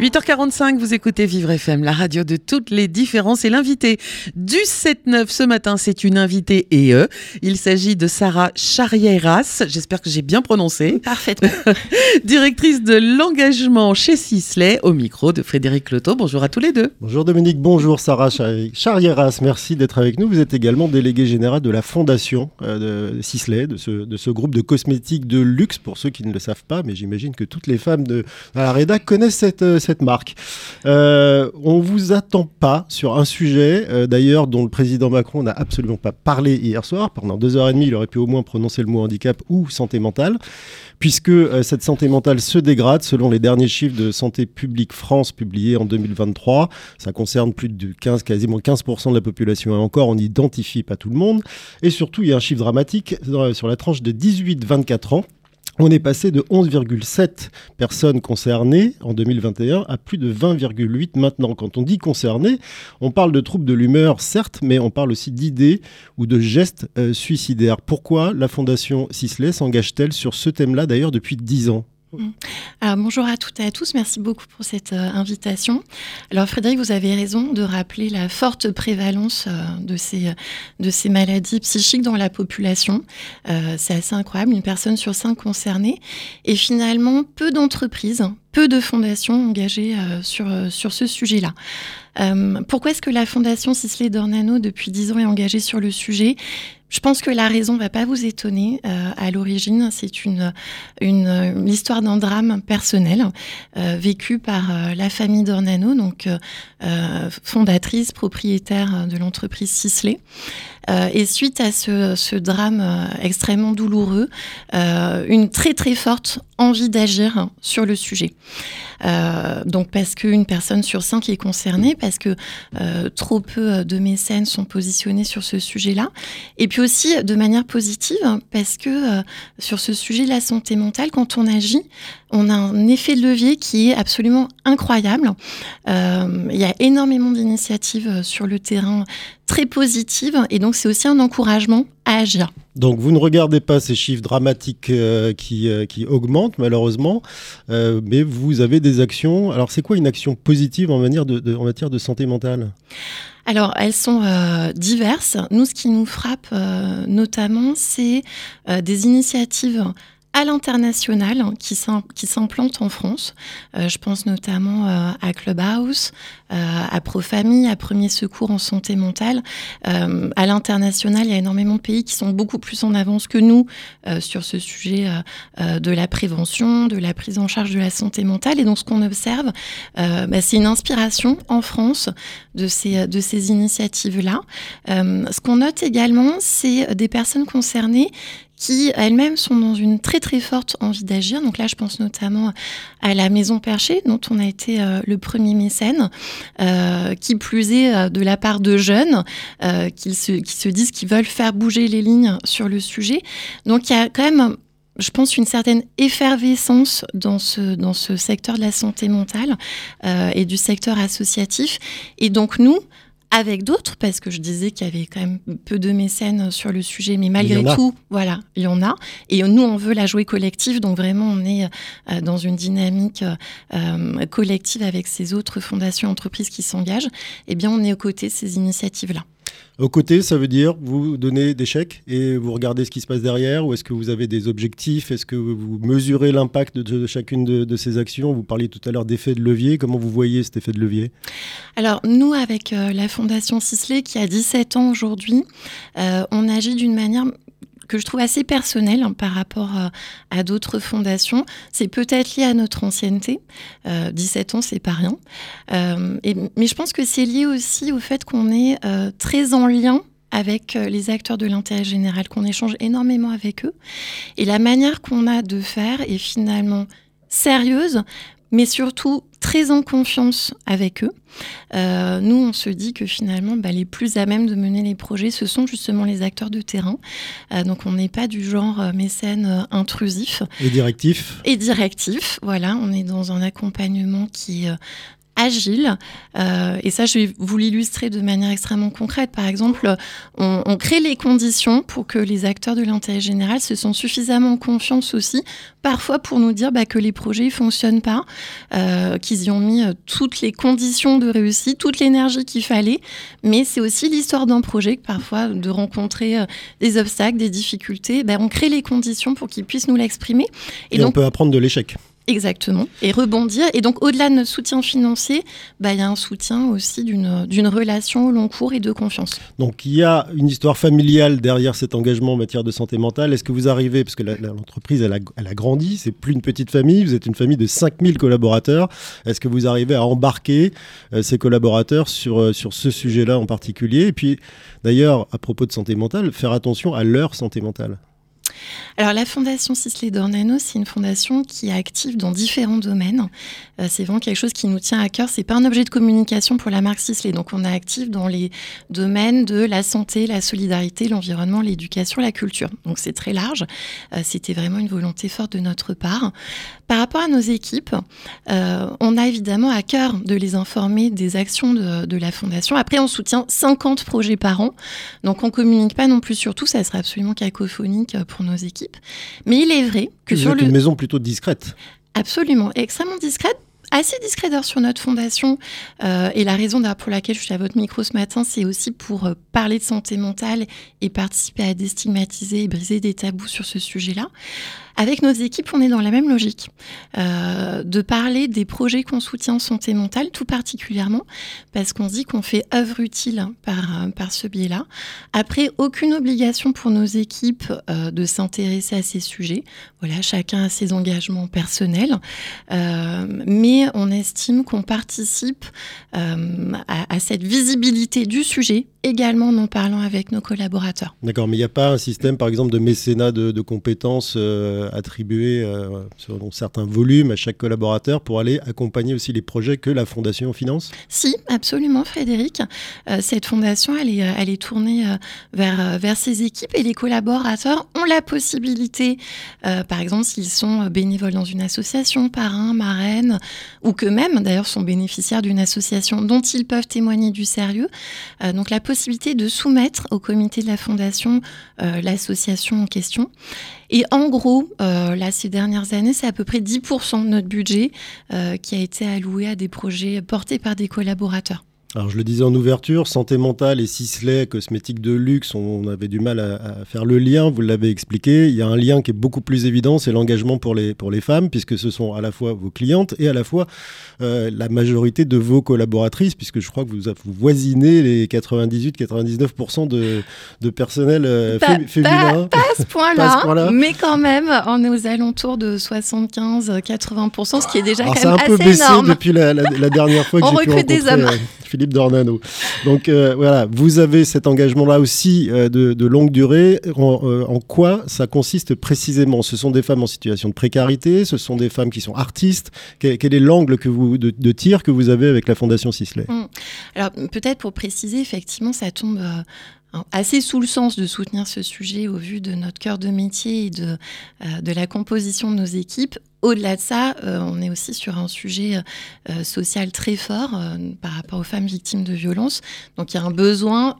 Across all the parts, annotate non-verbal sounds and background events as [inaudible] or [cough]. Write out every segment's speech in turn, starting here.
8h45, vous écoutez Vivre FM, la radio de toutes les différences. Et l'invité du 7-9 ce matin, c'est une invitée et eux. Il s'agit de Sarah Charrieras, j'espère que j'ai bien prononcé. Parfaitement. [laughs] Directrice de l'engagement chez Sisley, au micro de Frédéric Cloteau. Bonjour à tous les deux. Bonjour Dominique, bonjour Sarah Charrieras, merci d'être avec nous. Vous êtes également déléguée générale de la fondation euh, de Sisley, de ce, de ce groupe de cosmétiques de luxe, pour ceux qui ne le savent pas, mais j'imagine que toutes les femmes de la Reda connaissent cette euh, cette marque. Euh, on vous attend pas sur un sujet, euh, d'ailleurs, dont le président Macron n'a absolument pas parlé hier soir. Pendant deux heures et demie, il aurait pu au moins prononcer le mot handicap ou santé mentale, puisque euh, cette santé mentale se dégrade selon les derniers chiffres de Santé publique France publiés en 2023. Ça concerne plus de 15, quasiment 15% de la population et encore, on n'identifie pas tout le monde. Et surtout, il y a un chiffre dramatique sur la tranche de 18-24 ans. On est passé de 11,7 personnes concernées en 2021 à plus de 20,8 maintenant. Quand on dit concernées, on parle de troubles de l'humeur, certes, mais on parle aussi d'idées ou de gestes euh, suicidaires. Pourquoi la Fondation Sisley s'engage-t-elle sur ce thème-là d'ailleurs depuis 10 ans? Alors, bonjour à toutes et à tous, merci beaucoup pour cette euh, invitation. Alors Frédéric, vous avez raison de rappeler la forte prévalence euh, de, ces, maladies psychiques dans la population. Euh, c'est assez incroyable, une personne sur cinq concernée. Et finalement, peu d'entreprises, peu de fondations engagées sur, sur ce sujet-là. pourquoi est-ce que la fondation Sisley Dornano, depuis dix ans, est engagée sur le sujet? Je pense que la raison va pas vous étonner. Euh, à l'origine, c'est une, une, l'histoire d'un drame personnel euh, vécu par euh, la famille Dornano, donc fondatrice, propriétaire de l'entreprise Sisley. et suite à ce, ce drame extrêmement douloureux, une très très forte envie d'agir sur le sujet. donc parce qu'une personne sur cinq est concernée, parce que trop peu de mécènes sont positionnés sur ce sujet-là, et puis aussi de manière positive, parce que euh, sur ce sujet de la santé mentale, quand on agit, on a un effet de levier qui est absolument incroyable. Euh, il y a énormément d'initiatives euh, sur le terrain très positives, et donc c'est aussi un encouragement à agir. Donc vous ne regardez pas ces chiffres dramatiques qui, qui, augmentent malheureusement, mais vous avez des actions. Alors c'est quoi une action positive en matière de santé mentale? Alors, elles sont euh, diverses. Nous, ce qui nous frappe euh, notamment, c'est euh, des initiatives à l'international hein, qui s'implantent en France. Euh, je pense notamment euh, à Clubhouse, euh, à Profamille, à Premier Secours en santé mentale. à l'international, il y a énormément de pays qui sont beaucoup plus en avance que nous sur ce sujet de la prévention, de la prise en charge de la santé mentale. Et donc, ce qu'on observe, bah, c'est une inspiration en France de ces initiatives-là. ce qu'on note également, c'est des personnes concernées qui elles-mêmes sont dans une très très forte envie d'agir. Donc là, je pense notamment à la Maison Perchée, dont on a été euh, le premier mécène, euh, qui plus est euh, de la part de jeunes qui, se, qui se disent qu'ils veulent faire bouger les lignes sur le sujet. Donc il y a quand même je pense, une certaine effervescence dans ce, dans ce secteur de la santé mentale et du secteur associatif. Et donc, nous, avec d'autres, parce que je disais qu'il y avait quand même peu de mécènes sur le sujet, mais malgré tout, voilà, il y en a. Et nous, on veut la jouer collective, donc vraiment, on est euh, dans une dynamique euh, collective avec ces autres fondations, entreprises qui s'engagent. Eh bien, on est aux côtés de ces initiatives-là. Au côté, ça veut dire vous donnez des chèques et vous regardez ce qui se passe derrière ou est-ce que vous avez des objectifs? Est-ce que vous mesurez l'impact de, chacune de, ces actions? Vous parliez tout à l'heure d'effet de levier. Comment vous voyez cet effet de levier? Alors, nous, avec euh, la Fondation Sisley, qui a 17 ans aujourd'hui, euh, on agit d'une manière que je trouve assez personnel hein, par rapport euh, à, d'autres fondations. C'est peut-être lié à notre ancienneté. 17 euh, ans, c'est pas rien. Euh, mais je pense que c'est lié aussi au fait qu'on est très en lien avec les acteurs de l'intérêt général, qu'on échange énormément avec eux. Et la manière qu'on a de faire est finalement sérieuse, mais surtout très en confiance avec eux. Euh, nous, on se dit que finalement, bah, les plus à même de mener les projets, ce sont justement les acteurs de terrain. Euh, donc, on n'est pas du genre euh, mécène intrusif Et directif et directif. Voilà, on est dans un accompagnement qui est agile. Euh, et ça, je vais vous l'illustrer de manière extrêmement concrète. Par exemple, on, on crée les conditions pour que les acteurs de l'intérêt général se sentent suffisamment en confiance aussi, parfois pour nous dire bah, que les projets ne fonctionnent pas, euh, qu'ils y ont mis euh, toutes les conditions de réussite, toute l'énergie qu'il fallait. Mais c'est aussi l'histoire d'un projet, que parfois, de rencontrer des obstacles, des difficultés. bah, on crée les conditions pour qu'ils puissent nous l'exprimer. Et, on peut apprendre de l'échec. Exactement, et rebondir. Et donc, au-delà de notre soutien financier, bah, il y a un soutien aussi d'une relation au long cours et de confiance. Donc il y a une histoire familiale derrière cet engagement en matière de santé mentale. Est-ce que vous arrivez, parce que l'entreprise elle elle a grandi, c'est plus une petite famille, vous êtes une famille de 5000 collaborateurs. Est-ce que vous arrivez à embarquer euh, ces collaborateurs sur, euh, sur ce sujet-là en particulier? Et puis d'ailleurs, à propos de santé mentale, faire attention à leur santé mentale. Alors, la Fondation Sisley Dornano, c'est une fondation qui est active dans différents domaines. Euh, c'est vraiment quelque chose qui nous tient à cœur. C'est pas un objet de communication pour la marque Sisley. Donc, on est actif dans les domaines de la santé, la solidarité, l'environnement, l'éducation, la culture. Donc, c'est très large. Euh, C'était vraiment une volonté forte de notre part. Par rapport à nos équipes, euh, on a évidemment à cœur de les informer des actions de, la Fondation. Après, on soutient 50 projets par an. Donc, on communique pas non plus sur tout. Ça serait absolument cacophonique euh, pour nos équipes. Mais il est vrai que vous sur êtes le... une maison plutôt discrète. Absolument, extrêmement discrète. Assez discrète d'ailleurs sur notre fondation. Euh, et la raison pour laquelle je suis à votre micro ce matin, c'est aussi pour euh, parler de santé mentale et participer à déstigmatiser et briser des tabous sur ce sujet-là. Avec nos équipes, on est dans la même logique, euh, de parler des projets qu'on soutient en santé mentale, tout particulièrement, parce qu'on dit qu'on fait œuvre utile par, par ce biais-là. Après, aucune obligation pour nos équipes euh, de s'intéresser à ces sujets. Voilà, chacun a ses engagements personnels, Euh, mais on estime qu'on participe à, cette visibilité du sujet, également en en parlant avec nos collaborateurs. D'accord, mais il n'y a pas un système, par exemple, de mécénat de, compétences attribué euh, selon certains volumes à chaque collaborateur pour aller accompagner aussi les projets que la fondation finance Si, absolument, Frédéric. Euh, cette fondation, elle est, euh, elle est tournée euh, vers, euh, vers ses équipes et les collaborateurs ont la possibilité, euh, par exemple, s'ils sont bénévoles dans une association, parrain, marraine, ou que même, d'ailleurs, sont bénéficiaires d'une association dont ils peuvent témoigner du sérieux. Euh, donc, la possibilité de soumettre au comité de la fondation euh, l'association en question. Et en gros, euh, là, ces dernières années, c'est à peu près 10% de notre budget euh, qui a été alloué à des projets portés par des collaborateurs. Alors je le disais en ouverture, santé mentale et Sisley, cosmétiques de luxe, on avait du mal à, à faire le lien, vous l'avez expliqué. Il y a un lien qui est beaucoup plus évident, c'est l'engagement pour les, pour les femmes, puisque ce sont à la fois vos clientes et à la fois euh, la majorité de vos collaboratrices, puisque je crois que vous, vous voisinez les 98-99% de, de personnel euh, Pas- fé- féminin. Pas à ce [laughs] Pas à point-là, ce point-là. mais quand même, on est aux alentours de 75-80%, ce qui est déjà Alors quand c'est même un peu assez baissé énorme. depuis la, la- la dernière fois que j'ai pu recrute des rencontrer hommes. Philippe Dornano. Donc euh, voilà, vous avez cet engagement-là aussi euh, de, longue durée. En, euh, en quoi ça consiste précisément? Ce sont des femmes en situation de précarité, ce sont des femmes qui sont artistes. Quel, est l'angle que vous de, tir que vous avez avec la Fondation Sisley? Alors peut-être pour préciser, effectivement, ça tombe assez sous le sens de soutenir ce sujet au vu de notre cœur de métier et de, de la composition de nos équipes. Au-delà de ça, euh, on est aussi sur un sujet euh, social très fort euh, par rapport aux femmes victimes de violences. Donc il y a un besoin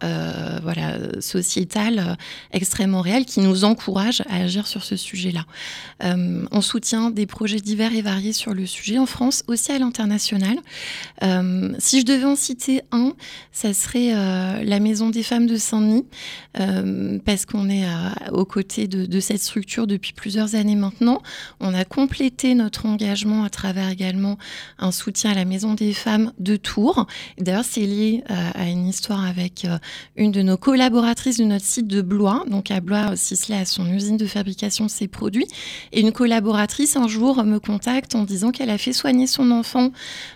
voilà, sociétal extrêmement réel qui nous encourage à agir sur ce sujet-là. On soutient des projets divers et variés sur le sujet en France, aussi à l'international. Si je devais en citer un, ça serait la Maison des femmes de Saint-Denis, parce qu'on est aux côtés de, de cette structure depuis plusieurs années maintenant. On a complété notre engagement à travers également un soutien à la Maison des femmes de Tours. D'ailleurs, c'est lié euh, à une histoire avec euh, une de nos collaboratrices de notre site de Blois. Donc à Blois, Sisley a son usine de fabrication de ses produits. Et une collaboratrice un jour me contacte en disant qu'elle a fait soigner son enfant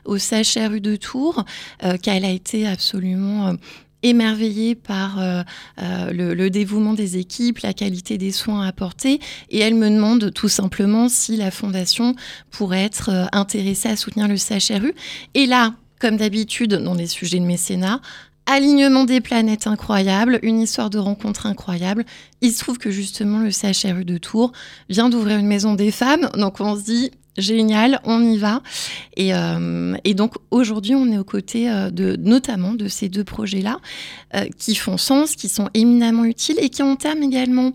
au CHRU de Tours, euh, qu'elle a été absolument émerveillée par euh, euh, le, dévouement des équipes, la qualité des soins apportés, et elle me demande tout simplement si la fondation pourrait être euh, intéressée à soutenir le CHRU. Et là, comme d'habitude dans les sujets de mécénat, alignement des planètes incroyable, une histoire de rencontre incroyable. Il se trouve que justement le CHRU de Tours vient d'ouvrir une maison des femmes, donc on se dit génial, on y va. Et, euh, et donc aujourd'hui, on est aux côtés euh, de notamment de ces deux projets-là euh, qui font sens, qui sont éminemment utiles et qui en termes également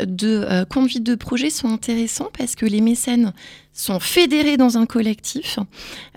de conduite de projet sont intéressants parce que les mécènes sont fédérés dans un collectif.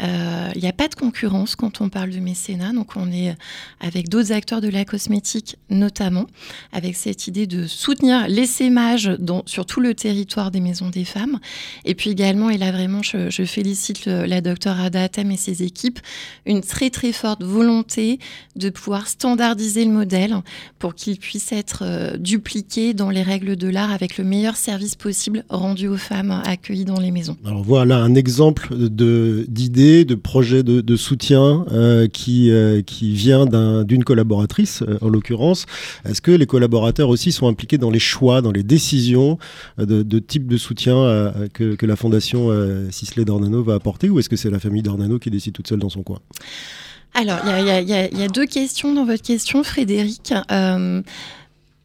Euh, Il n'y a pas de concurrence quand on parle de mécénat, donc on est avec d'autres acteurs de la cosmétique notamment, avec cette idée de soutenir l'essaimage dans- sur tout le territoire des maisons des femmes. Et puis également, et là vraiment je, félicite la docteure Ada Atem et ses équipes, une très très forte volonté de pouvoir standardiser le modèle pour qu'il puisse être euh, dupliqué dans les règles de l'art avec le meilleur service possible rendu aux femmes accueillies dans les maisons. Alors voilà un exemple d'idée, de projet de, soutien euh, qui euh, qui vient d'un- d'une collaboratrice euh, en l'occurrence. Est-ce que les collaborateurs aussi sont impliqués dans les choix, dans les décisions de, type de soutien que, que la fondation Sisley Dornano va apporter, ou est-ce que c'est la famille Dornano qui décide toute seule dans son coin? Alors, il y a, deux questions dans votre question, Frédéric.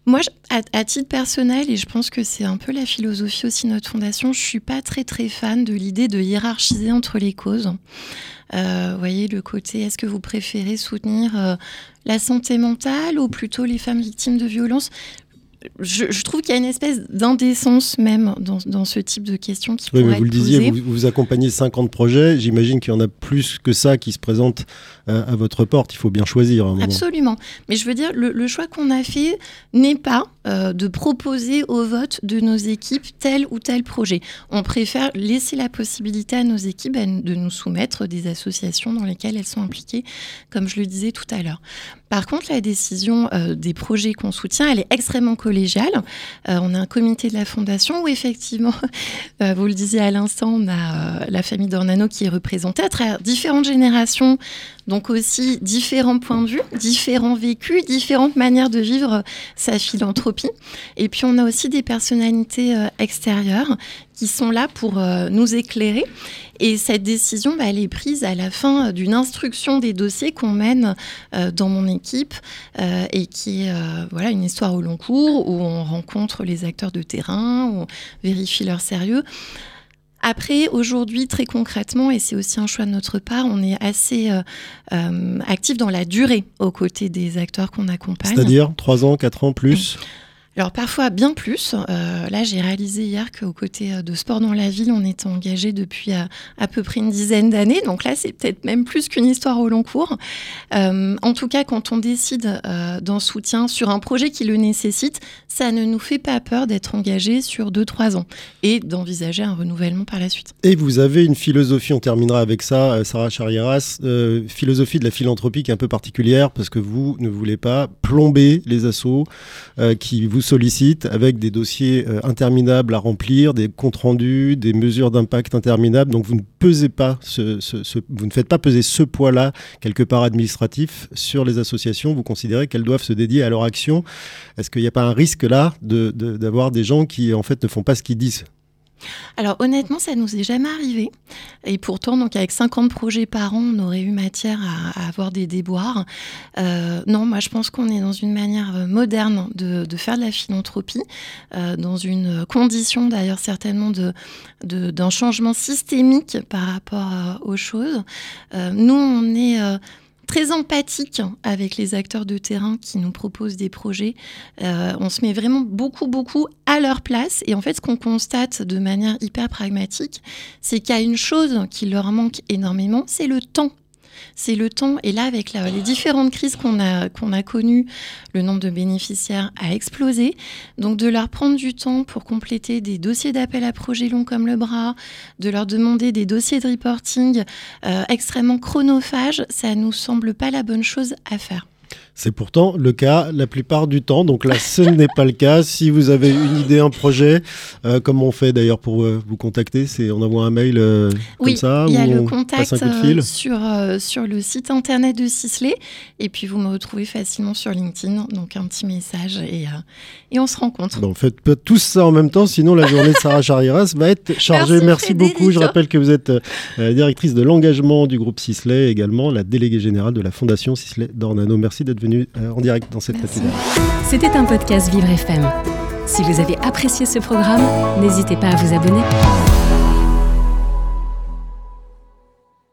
Moi, à, titre personnel, et je pense que c'est un peu la philosophie aussi de notre fondation, je suis pas très très fan de l'idée de hiérarchiser entre les causes. Euh, voyez le côté, est-ce que vous préférez soutenir euh, la santé mentale ou plutôt les femmes victimes de violences? Je, je trouve qu'il y a une espèce d'indécence même dans, dans ce type de questions qui Oui, mais vous le disiez, vous, vous accompagnez 50 projets. J'imagine qu'il y en a plus que ça qui se présentent euh, à votre porte. Il faut bien choisir à un moment. Absolument. Mais je veux dire, le, le choix qu'on a fait n'est pas euh, de proposer au vote de nos équipes tel ou tel projet. On préfère laisser la possibilité à nos équipes bah, de nous soumettre des associations dans lesquelles elles sont impliquées, comme je le disais tout à l'heure. Par contre, la décision euh, des projets qu'on soutient, elle est extrêmement collégiale. Euh, on a un comité de la fondation où effectivement, [laughs] vous le disiez à l'instant, on a la famille Dornano qui est représentée à travers différentes générations donc aussi différents points de vue, différents vécus, différentes manières de vivre sa philanthropie. Et puis on a aussi des personnalités euh, extérieures qui sont là pour euh, nous éclairer. Et cette décision, bah, elle est prise à la fin d'une instruction des dossiers qu'on mène euh, dans mon équipe euh, et qui est euh, voilà, une histoire au long cours où on rencontre les acteurs de terrain, on vérifie leur sérieux. Après, aujourd'hui, très concrètement, et c'est aussi un choix de notre part, on est assez euh, euh, actif dans la durée aux côtés des acteurs qu'on accompagne. C'est-à-dire 3 ans, 4 ans plus? Alors parfois bien plus. Euh, là, j'ai réalisé hier qu'aux côtés euh, de Sport dans la ville, on était engagé depuis à, à peu près une dizaine d'années. Donc là, c'est peut-être même plus qu'une histoire au long cours. Euh, en tout cas, quand on décide euh, d'un soutien sur un projet qui le nécessite, ça ne nous fait pas peur d'être engagé sur 2-3 ans et d'envisager un renouvellement par la suite. Et vous avez une philosophie, on terminera avec ça, euh, Sarah Charieras, euh, philosophie de la philanthropie qui est un peu particulière parce que vous ne voulez pas plomber les euh, qui vous sollicitent avec des dossiers euh, interminables à remplir, des comptes rendus, des mesures d'impact interminables. Donc vous ne pesez pas, ce, vous ne faites pas peser ce poids-là quelque part administratif sur les associations. Vous considérez qu'elles doivent se dédier à leur action. Est-ce qu'il n'y a pas un risque là d'avoir des gens qui en fait ne font pas ce qu'ils disent? Alors honnêtement, ça nous est jamais arrivé. Et pourtant, donc avec 50 projets par an, on aurait eu matière à, avoir des déboires. Euh, non, moi je pense qu'on est dans une manière euh, moderne de, faire de la philanthropie, euh, dans une condition d'ailleurs certainement de, de- d'un changement systémique par rapport aux choses. Nous, on est très empathique avec les acteurs de terrain qui nous proposent des projets. Euh, on se met vraiment beaucoup, beaucoup à leur place. Et en fait, ce qu'on constate de manière hyper pragmatique, c'est qu'il y a une chose qui leur manque énormément, c'est le temps. C'est le temps. Et là, avec les différentes crises qu'on a, a connues, le nombre de bénéficiaires a explosé. Donc, de leur prendre du temps pour compléter des dossiers d'appel à projets longs comme le bras, de leur demander des dossiers de reporting euh, extrêmement chronophages, ça nous semble pas la bonne chose à faire. C'est pourtant le cas la plupart du temps. Donc là, ce n'est pas le cas. Si vous avez une idée, un projet, euh, comme on fait d'ailleurs pour euh, vous contacter, c'est on envoie un mail euh, Oui, comme ça il y a ou le on contact passe un coup de fil euh, sur, euh, sur le site internet de Sisley. Et puis, vous me retrouvez facilement sur LinkedIn. Donc, un petit message et, et on se rencontre. Non, faites pas tous ça en même temps, sinon la journée de Sarah Charieras va être chargée. Merci, Merci, beaucoup. Je rappelle que vous êtes directrice de l'engagement du groupe Sisley, également la déléguée générale de la Fondation Sisley d'Ornano. Merci d'être venu euh, en direct dans cette Merci. matinale. C'était un podcast Vivre FM. Si vous avez apprécié ce programme, n'hésitez pas à vous abonner.